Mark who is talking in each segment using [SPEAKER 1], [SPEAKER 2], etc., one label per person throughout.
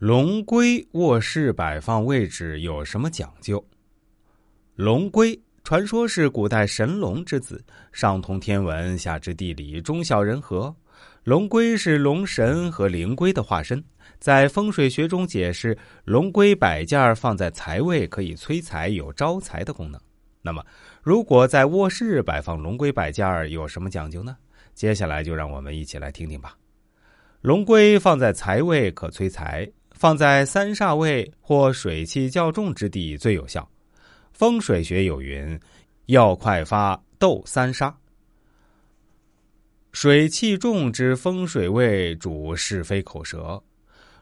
[SPEAKER 1] 龙龟卧室摆放位置有什么讲究？龙龟传说是古代神龙之子，上通天文，下知地理，中晓人和。龙龟是龙神和灵龟的化身，在风水学中解释，龙龟摆件放在财位可以催财，有招财的功能。那么，如果在卧室摆放龙龟摆件有什么讲究呢？接下来就让我们一起来听听吧。龙龟放在财位可催财。放在三煞位或水气较重之地最有效。风水学有云：“要快发斗三煞。”水气重之风水位主是非口舌，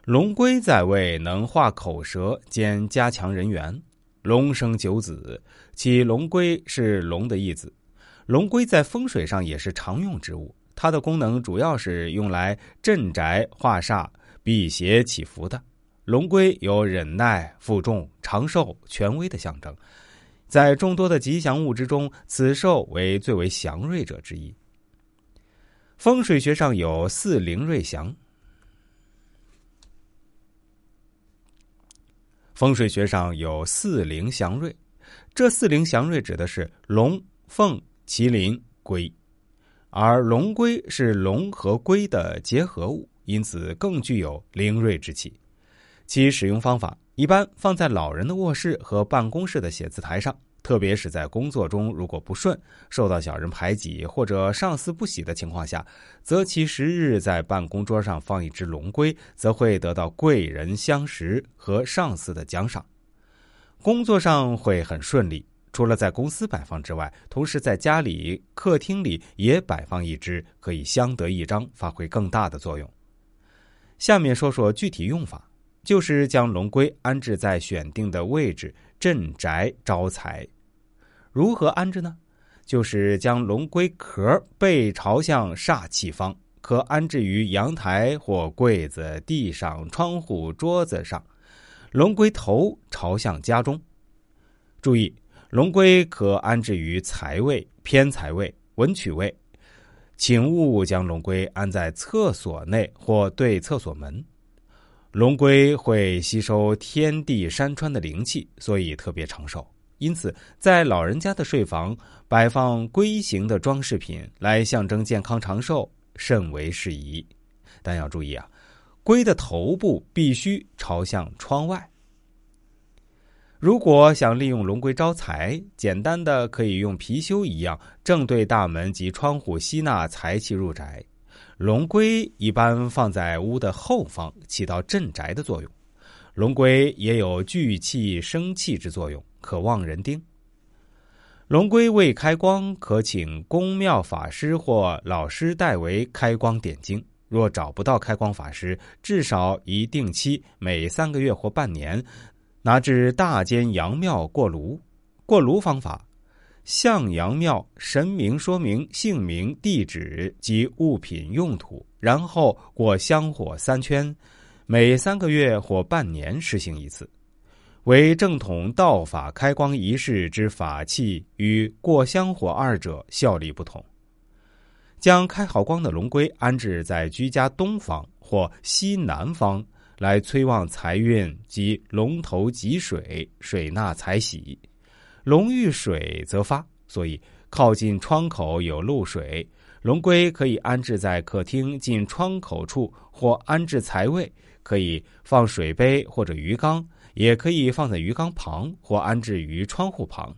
[SPEAKER 1] 龙龟在位能化口舌兼加强人缘。龙生九子，其龙龟是龙的义子。龙龟在风水上也是常用之物，它的功能主要是用来镇宅化煞、辟邪祈福的。龙龟有忍耐、负重、长寿、权威的象征，在众多的吉祥物之中，此兽为最为祥瑞者之一。风水学上有四灵瑞祥。风水学上有四灵祥瑞，这四灵祥瑞指的是龙、凤、麒麟、龟，而龙龟是龙和龟的结合物，因此更具有灵锐之气。其使用方法一般放在老人的卧室和办公室的写字台上，特别是在工作中如果不顺、受到小人排挤或者上司不喜的情况下，择其时日在办公桌上放一只龙龟，则会得到贵人相识和上司的奖赏，工作上会很顺利。除了在公司摆放之外，同时在家里、客厅里也摆放一只，可以相得益彰，发挥更大的作用。下面说说具体用法。就是将龙龟安置在选定的位置镇宅招财，如何安置呢？就是将龙龟壳背朝向煞气方，可安置于阳台或柜子、地上、窗户、桌子上。龙龟头朝向家中。注意，龙龟可安置于财位、偏财位、文曲位，请勿将龙龟安在厕所内或对厕所门。龙龟会吸收天地山川的灵气，所以特别长寿。因此，在老人家的睡房摆放龟形的装饰品，来象征健康长寿，甚为适宜。但要注意啊，龟的头部必须朝向窗外。如果想利用龙龟招财，简单的可以用貔貅一样，正对大门及窗户吸纳财气入宅。龙龟一般放在屋的后方，起到镇宅的作用。龙龟也有聚气生气之作用，可旺人丁。龙龟未开光，可请宫庙法师或老师代为开光点睛。若找不到开光法师，至少一定期每三个月或半年，拿至大间阳庙过炉。过炉方法。向阳庙神明说明姓名、地址及物品用途，然后过香火三圈，每三个月或半年实行一次。为正统道法开光仪式之法器，与过香火二者效力不同。将开好光的龙龟安置在居家东方或西南方，来催旺财运及龙头积水，水纳财喜。龙遇水则发，所以靠近窗口有露水，龙龟可以安置在客厅近窗口处，或安置财位，可以放水杯或者鱼缸，也可以放在鱼缸旁或安置于窗户旁、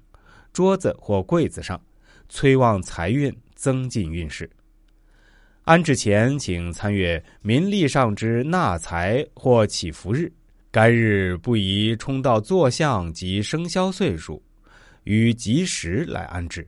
[SPEAKER 1] 桌子或柜子上，催旺财运，增进运势。安置前，请参阅民历上之纳财或祈福日，该日不宜冲到坐相及生肖岁数。与吉时来安置。